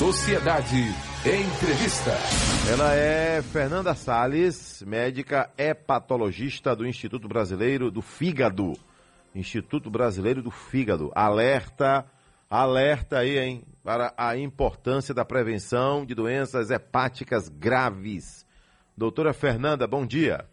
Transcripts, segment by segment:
Sociedade Entrevista. Ela é Fernanda Sales, médica hepatologista do Instituto Brasileiro do Fígado. Instituto Brasileiro do Fígado. Alerta, alerta aí, hein, para a importância da prevenção de doenças hepáticas graves. Doutora Fernanda, bom dia.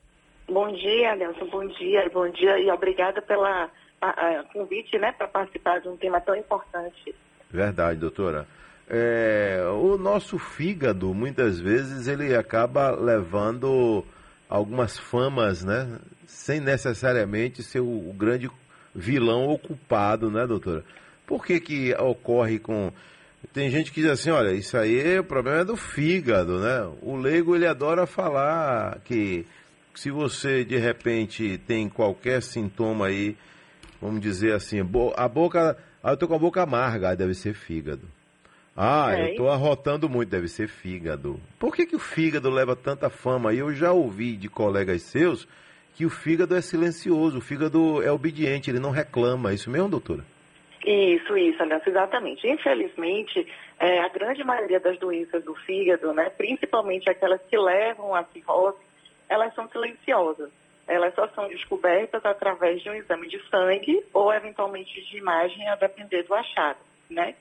Bom dia, Nelson, bom dia, bom dia e obrigada pela a, a convite, né, para participar de um tema tão importante. Verdade, doutora. É, o nosso fígado, muitas vezes, ele acaba levando algumas famas, né? Sem necessariamente ser o, o grande vilão ou culpado, né, doutora? Por que que ocorre com... Tem gente que diz assim, olha, isso aí, o problema é do fígado, né? O leigo, ele adora falar que se você, de repente, tem qualquer sintoma aí, vamos dizer assim, a boca... Ah, eu tô com a boca amarga, deve ser fígado. Ah, é. eu estou arrotando muito, deve ser fígado. Por que, que o fígado leva tanta fama? Eu já ouvi de colegas seus que o fígado é silencioso, o fígado é obediente, ele não reclama. É isso mesmo, doutora? Isso, isso, Aliás, exatamente. Infelizmente, é, a grande maioria das doenças do fígado, né, principalmente aquelas que levam à cirrose, elas são silenciosas. Elas só são descobertas através de um exame de sangue ou, eventualmente, de imagem, a depender do achado, né?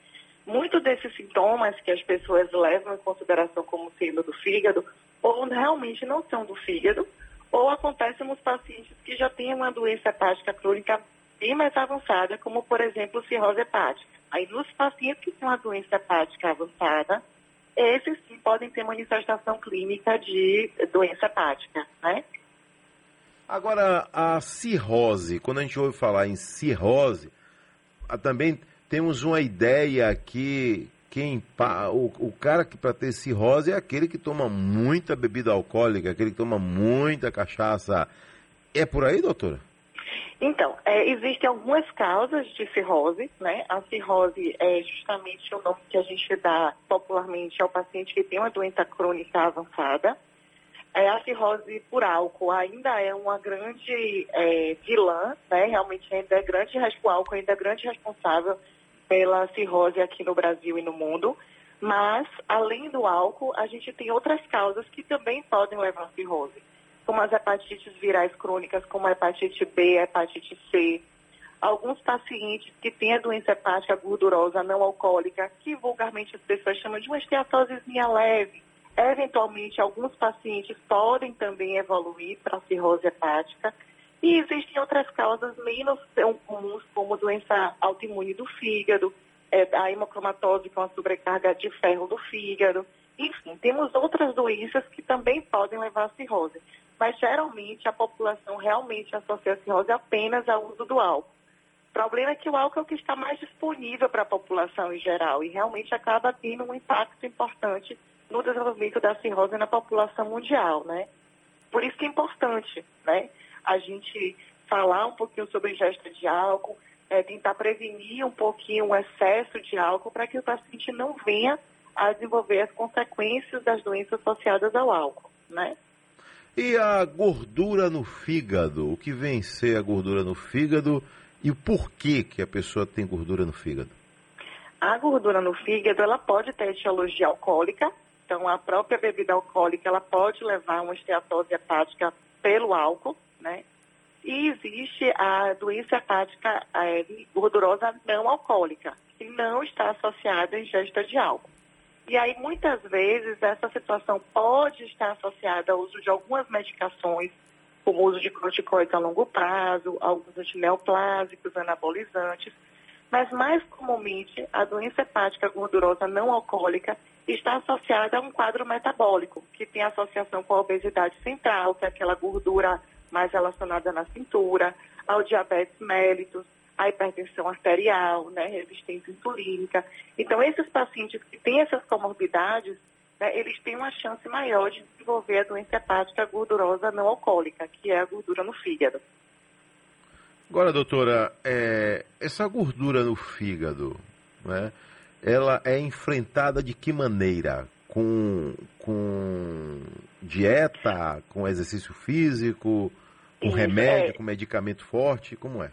Muitos desses sintomas que as pessoas levam em consideração como sendo do fígado, ou realmente não são do fígado, ou acontecem nos pacientes que já têm uma doença hepática crônica bem mais avançada, como, por exemplo, cirrose hepática. Aí, nos pacientes que têm uma doença hepática avançada, esses sim podem ter manifestação clínica de doença hepática, né? Agora, a cirrose, quando a gente ouve falar em cirrose, também temos uma ideia que quem o, o cara que para ter cirrose é aquele que toma muita bebida alcoólica, aquele que toma muita cachaça. É por aí, doutora? Então, é, existem algumas causas de cirrose, né? A cirrose é justamente o nome que a gente dá popularmente ao paciente que tem uma doença crônica avançada. É, a cirrose por álcool ainda é uma grande é, vilã, né? Realmente ainda é grande, o álcool ainda é grande responsável pela cirrose aqui no Brasil e no mundo. Mas, além do álcool, a gente tem outras causas que também podem levar à cirrose, como as hepatites virais crônicas, como a hepatite B, a hepatite C. Alguns pacientes que têm a doença hepática gordurosa não alcoólica, que vulgarmente as pessoas chamam de uma esteatosezinha leve. Eventualmente, alguns pacientes podem também evoluir para cirrose hepática. E existem outras causas menos comuns, como doença autoimune do fígado, é, a hemocromatose com a sobrecarga de ferro do fígado. Enfim, temos outras doenças que também podem levar à cirrose. Mas geralmente a população realmente associa a cirrose apenas ao uso do álcool. O problema é que o álcool é o que está mais disponível para a população em geral e realmente acaba tendo um impacto importante no desenvolvimento da cirrose na população mundial, né? Por isso que é importante, né? A gente falar um pouquinho sobre ingesta de álcool, é, tentar prevenir um pouquinho o excesso de álcool para que o paciente não venha a desenvolver as consequências das doenças associadas ao álcool, né? E a gordura no fígado? O que vem ser a gordura no fígado e o porquê que a pessoa tem gordura no fígado? A gordura no fígado, ela pode ter etiologia alcoólica, então a própria bebida alcoólica, ela pode levar a uma esteatose hepática pelo álcool, né? E existe a doença hepática é, gordurosa não alcoólica, que não está associada à ingesta de álcool. E aí, muitas vezes, essa situação pode estar associada ao uso de algumas medicações, como o uso de corticoides a longo prazo, alguns antineoplásicos, anabolizantes, mas mais comumente a doença hepática gordurosa não alcoólica está associada a um quadro metabólico, que tem associação com a obesidade central, que é aquela gordura mais relacionada na cintura, ao diabetes mellitus, à hipertensão arterial, né, resistência insulínica. Então, esses pacientes que têm essas comorbidades, né, eles têm uma chance maior de desenvolver a doença hepática gordurosa não alcoólica, que é a gordura no fígado. Agora, doutora, é, essa gordura no fígado, né, ela é enfrentada de que maneira? Com, com dieta, com exercício físico, com isso, remédio, é. com medicamento forte? Como é?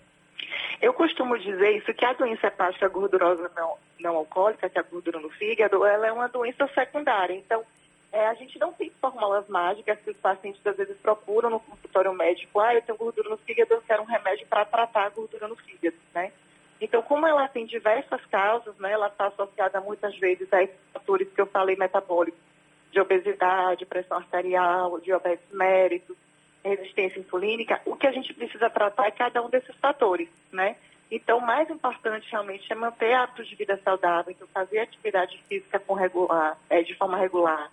Eu costumo dizer isso, que a doença hepática gordurosa não, não alcoólica, que é a gordura no fígado, ela é uma doença secundária. Então, é, a gente não tem fórmulas mágicas que os pacientes às vezes procuram no consultório médico. Ah, eu tenho gordura no fígado, eu quero um remédio para tratar a gordura no fígado, né? Então, como ela tem diversas causas, né, ela está associada muitas vezes a esses fatores que eu falei metabólicos, de obesidade, pressão arterial, diabetes mérito, resistência insulínica, o que a gente precisa tratar é cada um desses fatores, né? Então, o mais importante realmente é manter hábitos de vida saudável, então fazer atividade física com regular, é, de forma regular,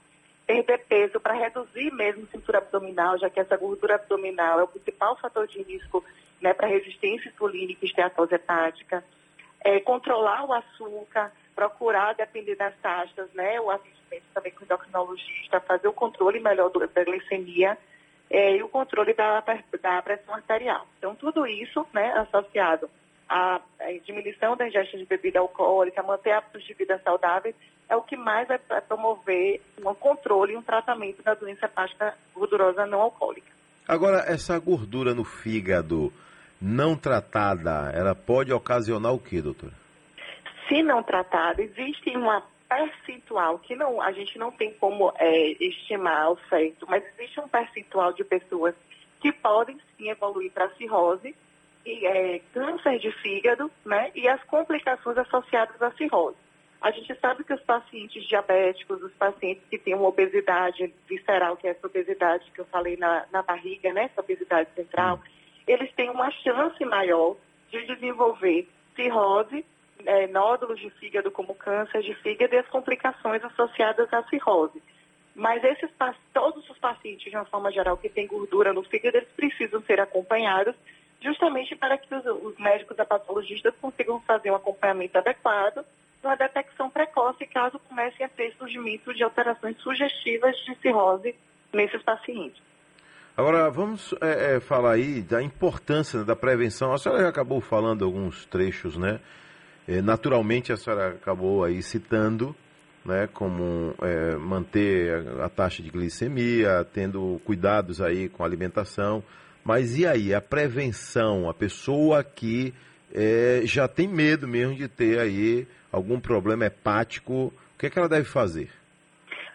perder peso para reduzir mesmo cintura abdominal, já que essa gordura abdominal é o principal fator de risco né, para resistência insulínica e esteatose hepática, é, controlar o açúcar, procurar, depender das taxas, né, o assistimento também com o endocrinologista, fazer o controle melhor do, da glicemia é, e o controle da, da pressão arterial. Então, tudo isso né, associado à diminuição da ingestão de bebida alcoólica, manter hábitos de vida saudáveis, é o que mais vai promover um controle e um tratamento da doença hepática gordurosa não alcoólica. Agora, essa gordura no fígado não tratada, ela pode ocasionar o que, doutora? Se não tratada, existe uma percentual que não, a gente não tem como é, estimar ao certo, mas existe um percentual de pessoas que podem sim evoluir para cirrose e é, câncer de fígado, né, e as complicações associadas à cirrose. A gente sabe que os pacientes diabéticos, os pacientes que têm uma obesidade visceral, que é essa obesidade que eu falei na, na barriga, né, essa obesidade central, hum. eles têm uma chance maior de desenvolver cirrose, é, nódulos de fígado como câncer de fígado e as complicações associadas à cirrose. Mas esses, todos os pacientes, de uma forma geral, que têm gordura no fígado, eles precisam ser acompanhados justamente para que os, os médicos patologistas consigam fazer um acompanhamento adequado uma detecção precoce caso comecem a ter surgimento de alterações sugestivas de cirrose nesses pacientes. Agora, vamos é, é, falar aí da importância da prevenção. A senhora já acabou falando alguns trechos, né? É, naturalmente, a senhora acabou aí citando, né, como é, manter a, taxa de glicemia, tendo cuidados aí com a alimentação. Mas e aí, a prevenção, a pessoa que é, já tem medo mesmo de ter aí algum problema hepático, o que, é que ela deve fazer?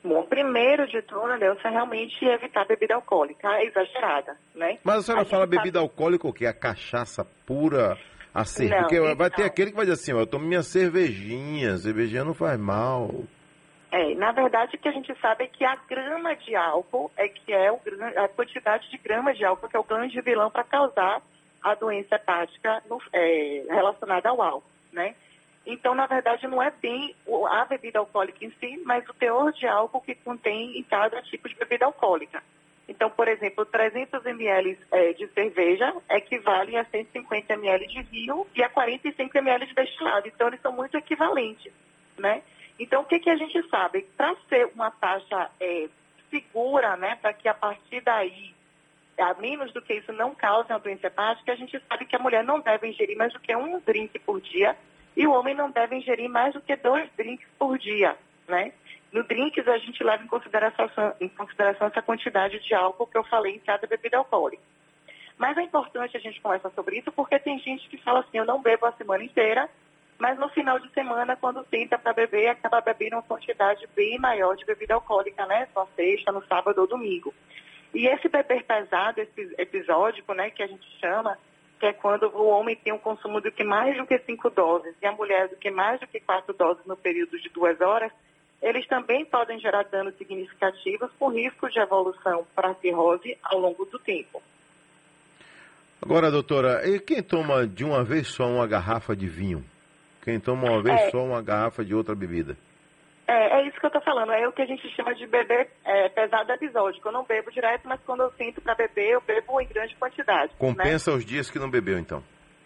Bom, primeiro de tudo, Nelson, é realmente evitar bebida alcoólica exagerada, né? Mas a senhora a fala bebida sabe... alcoólica o quê? A cachaça pura, a cerveja? Porque então... vai ter aquele que vai dizer assim, ó, eu tomo minha cervejinha, cervejinha não faz mal. É, na verdade, o que a gente sabe é que a grama de álcool é que é o, a quantidade de gramas de álcool que é o grande vilão para causar a doença hepática no, é, relacionada ao álcool, né? Então, na verdade, não é bem a bebida alcoólica em si, mas o teor de álcool que contém em cada tipo de bebida alcoólica. Então, por exemplo, 300 ml é, de cerveja equivale a 150 ml de vinho e a 45 ml de destilado. Então, eles são muito equivalentes, né? Então, o que, que a gente sabe? Para ser uma taxa é, segura, né, para que a partir daí a menos do que isso não cause uma doença hepática, a gente sabe que a mulher não deve ingerir mais do que um drink por dia e o homem não deve ingerir mais do que dois drinks por dia, né? No drinks a gente leva em consideração, em consideração essa quantidade de álcool que eu falei em cada bebida alcoólica. Mas é importante a gente conversar sobre isso porque tem gente que fala assim, eu não bebo a semana inteira, mas no final de semana, quando tenta para beber, acaba bebendo uma quantidade bem maior de bebida alcoólica, né? Só sexta, no sábado ou domingo. E esse beber pesado, esse episódico, né, que a gente chama, que é quando o homem tem um consumo de que mais do que cinco doses e a mulher do que mais do que quatro doses no período de duas horas, eles também podem gerar danos significativos com risco de evolução para a cirrose ao longo do tempo. Agora, doutora, e quem toma de uma vez só uma garrafa de vinho? Quem toma uma vez é, só uma garrafa de outra bebida? É, é isso que eu estou falando, é o que a gente chama de beber é, pesado episódico. Eu não bebo direto, mas quando eu sinto para beber, eu bebo em grande quantidade. Né? Compensa né? os dias que não bebeu, então.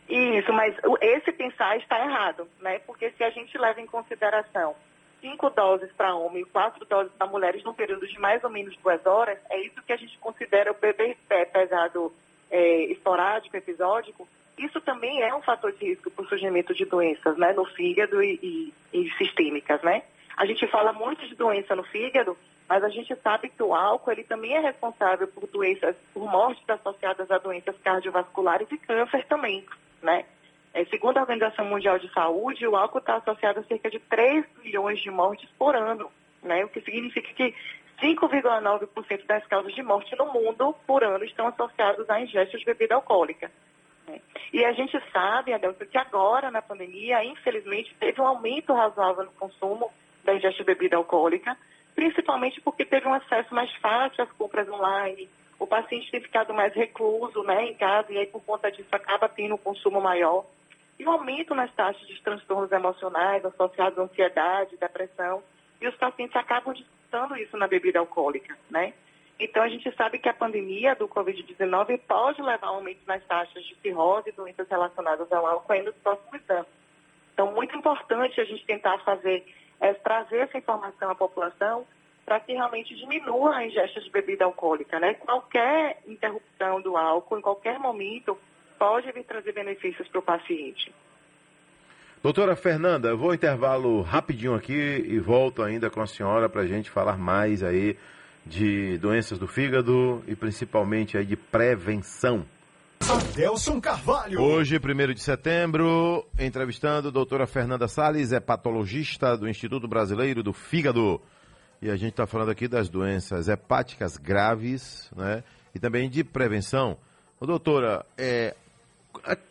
Isso, mas esse pensar está errado, né? Porque se a gente leva em consideração cinco doses para homem e quatro doses para mulheres num período de mais ou menos duas horas, é isso que a gente considera o beber pesado é, esporádico, episódico. Isso também é um fator de risco para o surgimento de doenças, né? No fígado e, e, e sistêmicas, né? A gente fala muito de doença no fígado, mas a gente sabe que o álcool ele também é responsável por doenças, por mortes associadas a doenças cardiovasculares e câncer também, né? É, segundo a Organização Mundial de Saúde, o álcool está associado a cerca de 3 milhões de mortes por ano, né? o que significa que 5,9% das causas de morte no mundo por ano estão associadas à ingesta de bebida alcoólica. Né? E a gente sabe, Adelson, que agora na pandemia, infelizmente, teve um aumento razoável no consumo da ingesta de bebida alcoólica, principalmente porque teve um acesso mais fácil às compras online, o paciente tem ficado mais recluso né, em casa e aí por conta disso acaba tendo um consumo maior. E um aumento nas taxas de transtornos emocionais associados à ansiedade, depressão, e os pacientes acabam disputando isso na bebida alcoólica, né? Então, a gente sabe que a pandemia do Covid-19 pode levar a um aumento nas taxas de cirrose e doenças relacionadas ao álcool ainda nos próximos anos. Então, muito importante a gente tentar fazer, é, trazer essa informação à população para que realmente diminua a ingesta de bebida alcoólica. Né? Qualquer interrupção do álcool, em qualquer momento, pode vir trazer benefícios para o paciente. Doutora Fernanda, eu vou intervalo rapidinho aqui e volto ainda com a senhora para a gente falar mais aí de doenças do fígado e principalmente aí de prevenção. Adelson Carvalho. Hoje, 1 de setembro, entrevistando a doutora Fernanda Salles, é patologista do Instituto Brasileiro do Fígado. E a gente está falando aqui das doenças hepáticas graves, né? E também de prevenção. Ô, doutora, é,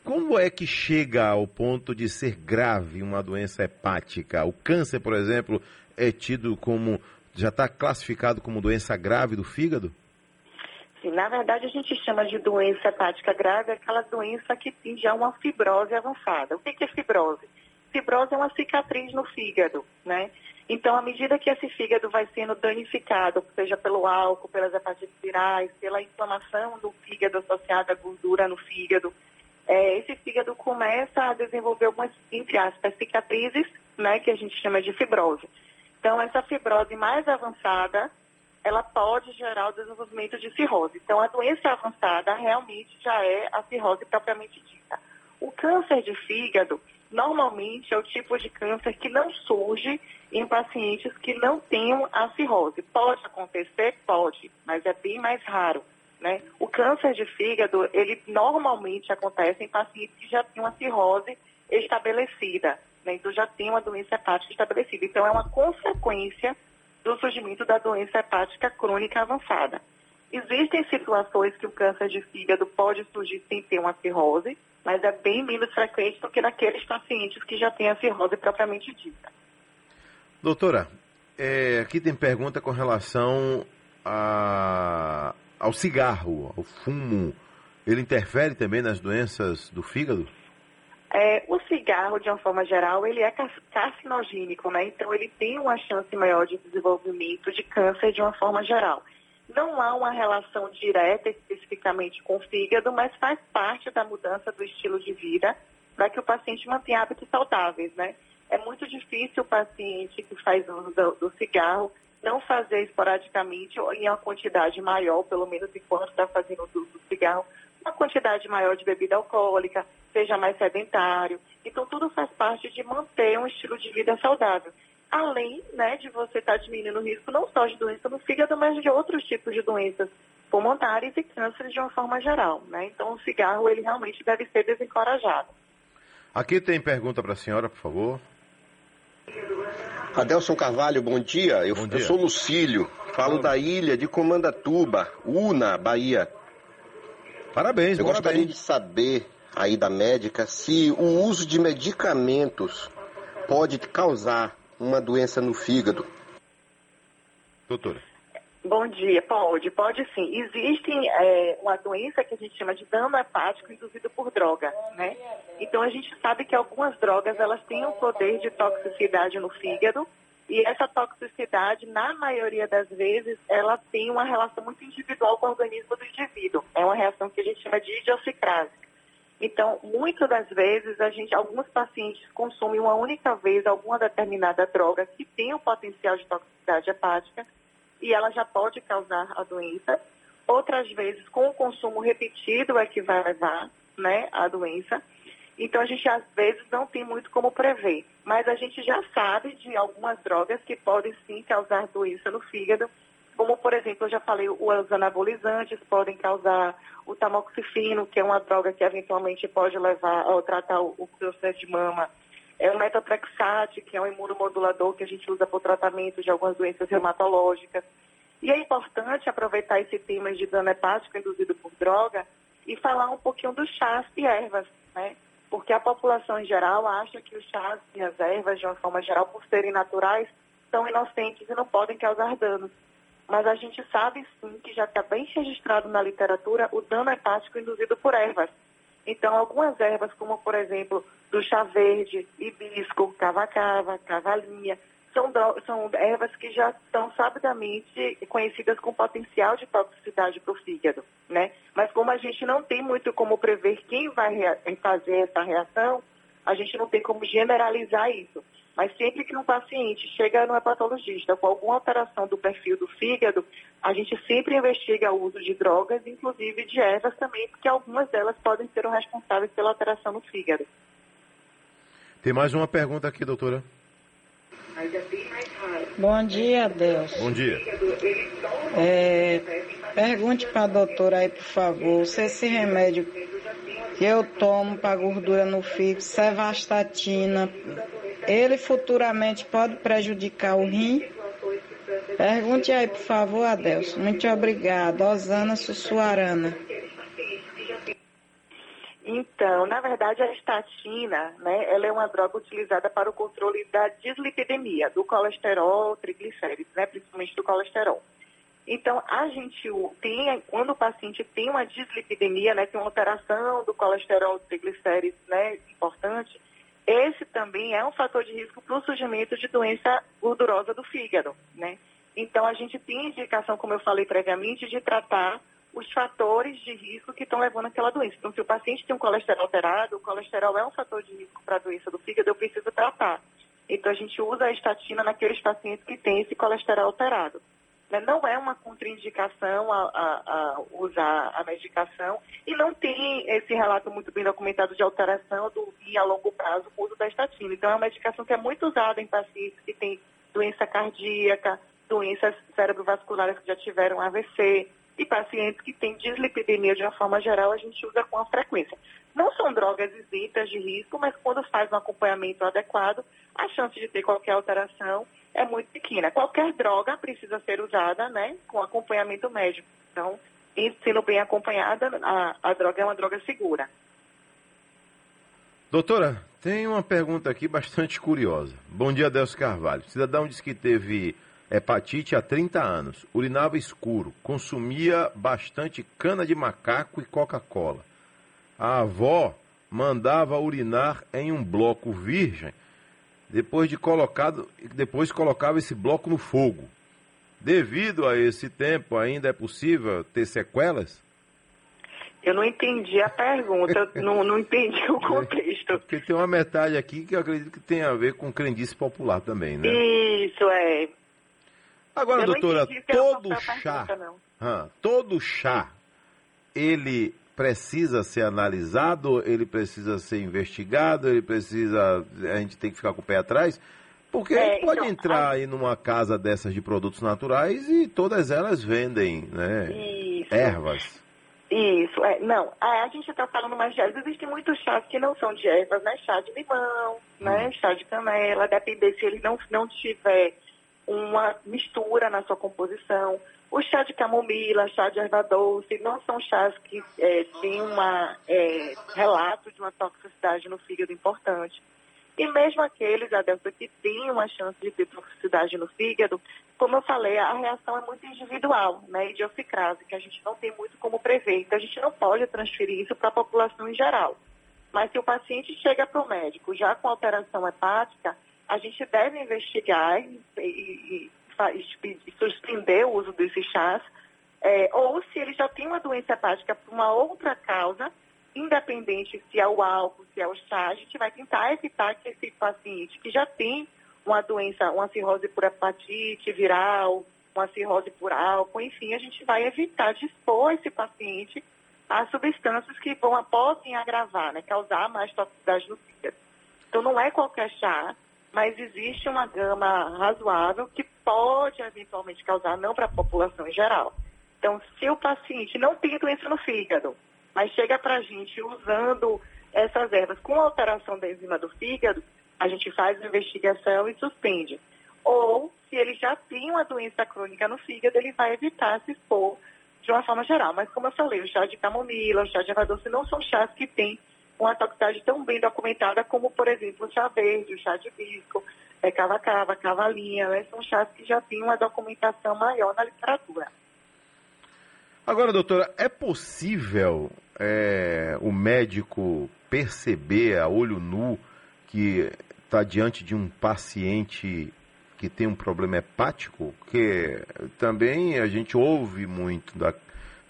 como é que chega ao ponto de ser grave uma doença hepática? O câncer, por exemplo, é tido como. já está classificado como doença grave do fígado? Sim, na verdade a gente chama de doença hepática grave aquela doença que tem já uma fibrose avançada. O que é fibrose? Fibrose é uma cicatriz no fígado, né? Então, à medida que esse fígado vai sendo danificado, seja pelo álcool, pelas hepatites virais, pela inflamação do fígado associada à gordura no fígado, é, esse fígado começa a desenvolver algumas, entre aspas, cicatrizes, né, que a gente chama de fibrose. Então, essa fibrose mais avançada, ela pode gerar o desenvolvimento de cirrose. Então, a doença avançada realmente já é a cirrose propriamente dita. O câncer de fígado, normalmente, é o tipo de câncer que não surge em pacientes que não tenham a cirrose. Pode acontecer? Pode, mas é bem mais raro. Né? Câncer de fígado, ele normalmente acontece em pacientes que já têm uma cirrose estabelecida, né? então já tem uma doença hepática estabelecida. Então é uma consequência do surgimento da doença hepática crônica avançada. Existem situações que o câncer de fígado pode surgir sem ter uma cirrose, mas é bem menos frequente do que naqueles pacientes que já têm a cirrose propriamente dita. Doutora, é, aqui tem pergunta com relação a, ao cigarro, ao fumo. Ele interfere também nas doenças do fígado? É, o cigarro, de uma forma geral, ele é carcinogênico, né? Então ele tem uma chance maior de desenvolvimento de câncer de uma forma geral. Não há uma relação direta especificamente com o fígado, mas faz parte da mudança do estilo de vida para que o paciente mantenha hábitos saudáveis, né? é muito difícil o paciente que faz uso do, do cigarro não fazer esporadicamente ou em uma quantidade maior, pelo menos enquanto está fazendo uso do cigarro, uma quantidade maior de bebida alcoólica, seja mais sedentário. Então, tudo faz parte de manter um estilo de vida saudável. Além né, de você estar tá diminuindo o risco não só de doença no fígado, mas de outros tipos de doenças pulmonares e cânceres de uma forma geral. Né? Então, o cigarro ele realmente deve ser desencorajado. Aqui tem pergunta para a senhora, por favor. Adelson Carvalho, bom dia. Eu, bom dia. eu sou Lucílio, falo da ilha de Comandatuba, Una, Bahia. Parabéns, Eu parabéns. gostaria de saber aí da médica se o uso de medicamentos pode causar uma doença no fígado. Doutora. Bom dia, pode, pode sim. Existe é, uma doença que a gente chama de dano hepático induzido por droga, né? Então a gente sabe que algumas drogas elas têm um poder de toxicidade no fígado e essa toxicidade, na maioria das vezes, ela tem uma relação muito individual com o organismo do indivíduo. É uma reação que a gente chama de idiosincrase. Então, muitas das vezes, a gente, alguns pacientes consomem uma única vez alguma determinada droga que tem o potencial de toxicidade hepática e ela já pode causar a doença. Outras vezes, com o consumo repetido é que vai levar né, a doença. Então, a gente às vezes não tem muito como prever, mas a gente já sabe de algumas drogas que podem sim causar doença no fígado, como, por exemplo, eu já falei, os anabolizantes podem causar o tamoxifeno, que é uma droga que eventualmente pode levar ao tratar o, câncer de mama. É o metotrexate, que é um imunomodulador que a gente usa para o tratamento de algumas doenças reumatológicas. E é importante aproveitar esse tema de dano hepático induzido por droga e falar um pouquinho dos chás e ervas, né? Porque a população em geral acha que os chás e as ervas, de uma forma geral, por serem naturais, são inocentes e não podem causar danos. Mas a gente sabe sim que já está bem registrado na literatura o dano hepático induzido por ervas. Então, algumas ervas, como por exemplo, do chá verde, hibisco, cava-cava, cavalinha, são, são ervas que já são sabidamente conhecidas com potencial de toxicidade para o fígado, né? Mas como a gente não tem muito como prever quem vai fazer essa reação, a gente não tem como generalizar isso. Mas sempre que um paciente chega no hepatologista com alguma alteração do perfil do fígado, a gente sempre investiga o uso de drogas, inclusive de ervas também, porque algumas delas podem ser responsáveis pela alteração no fígado. Tem mais uma pergunta aqui, doutora. Bom dia, Deus. Bom dia. É, pergunte para a doutora aí, por favor, se esse remédio que eu tomo para gordura no fígado, cevastatina, ele futuramente pode prejudicar o rim? Pergunte aí, por favor, Adelson. Muito obrigada. Osana Sussuarana. Então, na verdade, a estatina, né, ela é uma droga utilizada para o controle da dislipidemia, do colesterol, triglicéridos, né, principalmente do colesterol. Então, a gente tem, quando o paciente tem uma dislipidemia, né, tem uma alteração do colesterol, triglicéridos, né, importante, esse também é um fator de risco para o surgimento de doença gordurosa do fígado, né. Então, a gente tem indicação, como eu falei previamente, de tratar os fatores de risco que estão levando àquela doença. Então, se o paciente tem um colesterol alterado, o colesterol é um fator de risco para a doença do fígado, eu preciso tratar. Então, a gente usa a estatina naqueles pacientes que têm esse colesterol alterado. Né? Não é uma contraindicação a, a, a, usar a medicação e não tem esse relato muito bem documentado de alteração do a longo prazo o uso da estatina. Então, é uma medicação que é muito usada em pacientes que têm doença cardíaca, doenças cerebrovasculares que já tiveram AVC, e pacientes que têm dislipidemia de uma forma geral, a gente usa com frequência. Não são drogas isentas de risco, mas quando faz um acompanhamento adequado, a chance de ter qualquer alteração é muito pequena. Qualquer droga precisa ser usada né, com acompanhamento médico. Então, sendo bem acompanhada, a, a droga é uma droga segura. Doutora, tem uma pergunta aqui bastante curiosa. Bom dia, Delcio Carvalho. Cidadão disse que teve hepatite há 30 anos, urinava escuro, consumia bastante cana de macaco e Coca-Cola. A avó mandava urinar em um bloco virgem, depois de colocado, depois colocava esse bloco no fogo. Devido a esse tempo, ainda é possível ter sequelas? Eu não entendi a pergunta, não, não entendi o contexto. Porque tem uma metade aqui que eu acredito que tem a ver com crendice popular também, né? Isso, é. Agora, doutora, todo chá, pergunta, todo chá, ele precisa ser analisado, ele precisa ser investigado, ele precisa, a gente tem que ficar com o pé atrás, porque é, pode então, entrar a... aí numa casa dessas de produtos naturais e todas elas vendem, né, Isso. ervas. Isso, é, não, a, a gente está falando mais de ervas, existem muitos chás que não são de ervas, né, chá de limão, né, hum. chá de canela, depende se ele não, não tiver uma mistura na sua composição. O chá de camomila, chá de erva doce, não são chás que é, têm um é, relato de uma toxicidade no fígado importante. E mesmo aqueles, Adelson, que têm uma chance de ter toxicidade no fígado, como eu falei, a reação é muito individual, né, idiosincrase, que a gente não tem muito como prever. Então, a gente não pode transferir isso para a população em geral. Mas se o paciente chega para o médico já com alteração hepática, a gente deve investigar e, e suspender o uso desses chás, é, ou se ele já tem uma doença hepática por uma outra causa, independente se é o álcool, se é o chá, a gente vai tentar evitar que esse paciente que já tem uma doença, uma cirrose por hepatite viral, uma cirrose por álcool, enfim, a gente vai evitar de expor esse paciente a substâncias que vão, podem agravar, né, causar mais toxicidade no fígado. Então, não é qualquer chá mas existe uma gama razoável que pode eventualmente causar, não para a população em geral. Então, se o paciente não tem doença no fígado, mas chega para a gente usando essas ervas com alteração da enzima do fígado, a gente faz a investigação e suspende. Ou, se ele já tem uma doença crônica no fígado, ele vai evitar se expor de uma forma geral. Mas, como eu falei, o chá de camomila, o chá de erva doce não são chás que têm uma toxicidade tão bem documentada como, por exemplo, o chá verde, o chá de bisco, é, cava-cava, cavalinha, né? são chás que já têm uma documentação maior na literatura. Agora, doutora, é possível é, o médico perceber a olho nu que está diante de um paciente que tem um problema hepático? Que também a gente ouve muito da,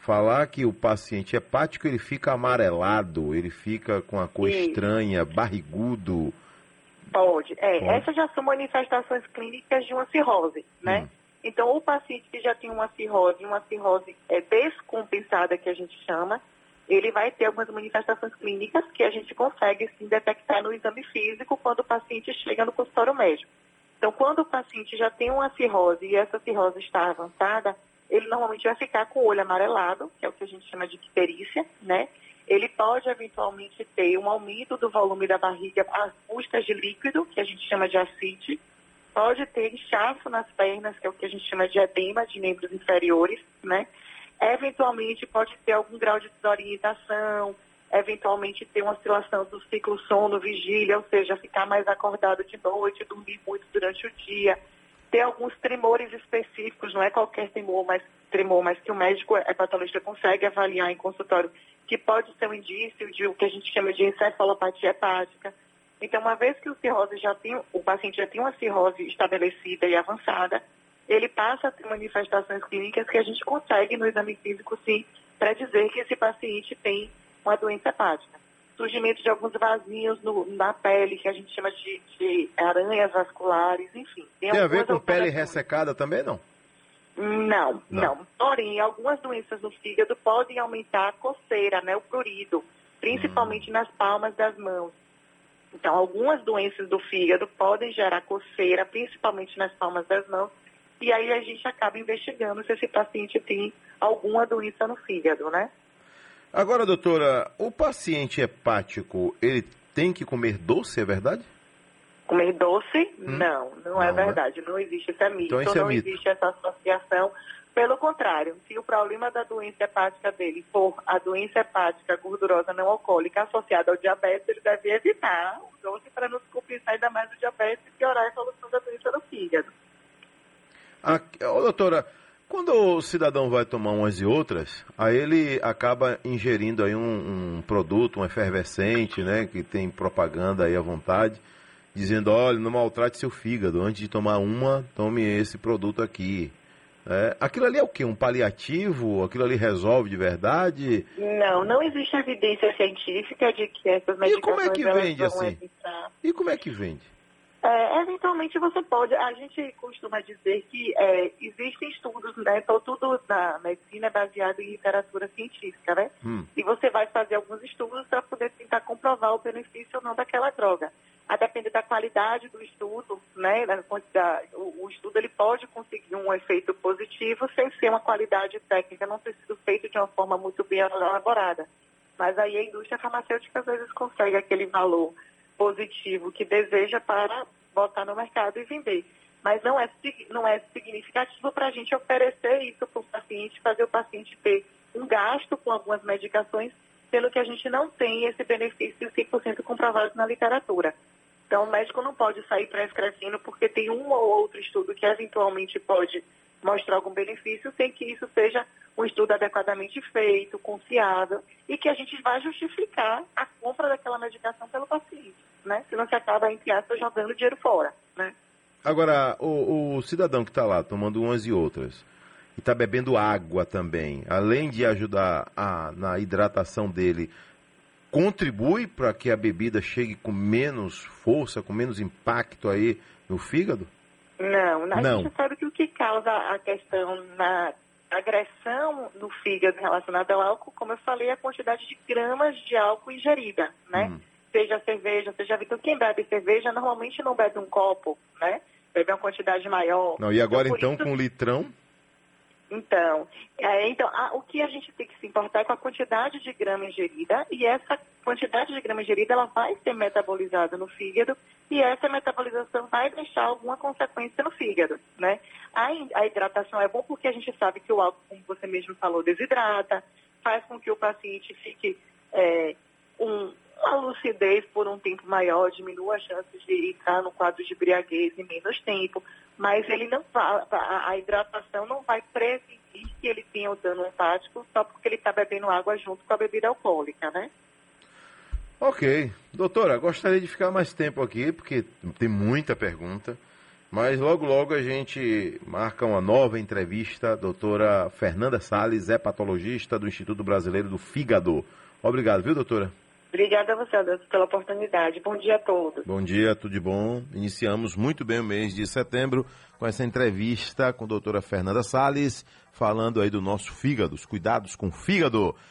falar que o paciente hepático ele fica amarelado, ele fica com a cor Sim. estranha, barrigudo. Pode. É, Pode. essas já são manifestações clínicas de uma cirrose, né? Hum. Então, o paciente que já tem uma cirrose, uma cirrose é, descompensada, que a gente chama, ele vai ter algumas manifestações clínicas que a gente consegue sim detectar no exame físico quando o paciente chega no consultório médico. Então, quando o paciente já tem uma cirrose e essa cirrose está avançada, ele normalmente vai ficar com o olho amarelado, que é o que a gente chama de icterícia, né? Ele pode eventualmente ter um aumento do volume da barriga às custas de líquido, que a gente chama de ascite. Pode ter inchaço nas pernas, que é o que a gente chama de edema de membros inferiores, né? Eventualmente pode ter algum grau de desorientação, eventualmente ter uma oscilação do ciclo sono-vigília, ou seja, ficar mais acordado de noite, dormir muito durante o dia, ter alguns tremores específicos, não é qualquer tremor, mas tremor, mas que o médico hepatologista consegue avaliar em consultório, que pode ser um indício de o que a gente chama de encefalopatia hepática. Então, uma vez que o cirrose já tem, o paciente já tem uma cirrose estabelecida e avançada, ele passa a ter manifestações clínicas que a gente consegue no exame físico, sim, para dizer que esse paciente tem uma doença hepática. Surgimento de alguns vasinhos no, na pele, que a gente chama de, de aranhas vasculares, enfim. Tem, tem a ver com pele ressecada também, não? Não, não, não. Porém, algumas doenças no fígado podem aumentar a coceira, né, o prurido, principalmente hum. nas palmas das mãos. Então, algumas doenças do fígado podem gerar coceira, principalmente nas palmas das mãos, e aí a gente acaba investigando se esse paciente tem alguma doença no fígado, né? Agora, doutora, o paciente hepático, ele tem que comer doce, é verdade? Comer doce? Hum? Não, não, não, é né? verdade. Não existe esse é mito, então, esse é não mito. existe essa associação. Pelo contrário, se o problema da doença hepática dele for a doença hepática gordurosa não alcoólica associada ao diabetes, ele deve evitar o doce para não compensar ainda mais o diabetes e piorar a evolução da doença no fígado. Ah, doutora, quando o cidadão vai tomar umas e outras, aí ele acaba ingerindo aí um, um, produto, um efervescente, né, que tem propaganda aí à vontade, dizendo, olha, não maltrate seu fígado, antes de tomar uma, tome esse produto aqui. É, aquilo ali é o quê? Um paliativo? Aquilo ali resolve de verdade? Não, não existe evidência científica de que essas medicações... E como é que vende assim? Evitar... E como é que vende? É, eventualmente você pode, a gente costuma dizer que é, existem estudos, né? Então tudo na medicina é baseado em literatura científica, né? Hum. E você vai fazer alguns estudos para poder tentar comprovar o benefício ou não daquela droga. A depender da qualidade do estudo, né? Da, o, o, estudo ele pode conseguir um efeito positivo sem ser uma qualidade técnica, não ter sido feito de uma forma muito bem elaborada. Mas aí a indústria farmacêutica às vezes consegue aquele valor positivo que deseja para botar no mercado e vender. Mas não é, não é significativo para a gente oferecer isso para o paciente, fazer o paciente ter um gasto com algumas medicações, pelo que a gente não tem esse benefício 100% comprovado na literatura. Então, o médico não pode sair prescrevendo porque tem um ou outro estudo que eventualmente pode mostrar algum benefício, sem que isso seja um estudo adequadamente feito, confiável, e que a gente vai justificar a compra daquela medicação? Senão se acaba, entre aspas, jogando dinheiro fora, né? Agora, o, o cidadão que está lá tomando umas e outras, e está bebendo água também, além de ajudar a, na hidratação dele, contribui para que a bebida chegue com menos força, com menos impacto aí no fígado? Não, a não. gente sabe que o que causa a questão na agressão no fígado relacionada ao álcool, como eu falei, é a quantidade de gramas de álcool ingerida, né? Hum. Seja cerveja, seja então quem bebe cerveja normalmente não bebe um copo, né? Bebe uma quantidade maior. Não, e agora então, então com o litrão? Então, é, então a, o que a gente tem que se importar é com a quantidade de grama ingerida e essa quantidade de grama ingerida ela vai ser metabolizada no fígado e essa metabolização vai deixar alguma consequência no fígado, né? A, a hidratação é bom porque a gente sabe que o álcool, como você mesmo falou, desidrata, faz com que o paciente fique é, um, uma lucidez por um tempo maior, diminua as chances de entrar no quadro de embriaguez em menos tempo, mas ele não a, a hidratação não vai prevenir que ele tenha o dano hepático só porque ele está bebendo água junto com a bebida alcoólica, né? Ok. Doutora, gostaria de ficar mais tempo aqui, porque tem muita pergunta, mas logo logo a gente marca uma nova entrevista. Doutora Fernanda Sales, hepatologista do Instituto Brasileiro do Fígado. Obrigado, viu, doutora? Obrigada a você, Adelson, pela oportunidade. Bom dia a todos. Bom dia, tudo de bom. Iniciamos muito bem o mês de setembro com essa entrevista com a doutora Fernanda Sales, falando aí do nosso fígado, os cuidados com o fígado.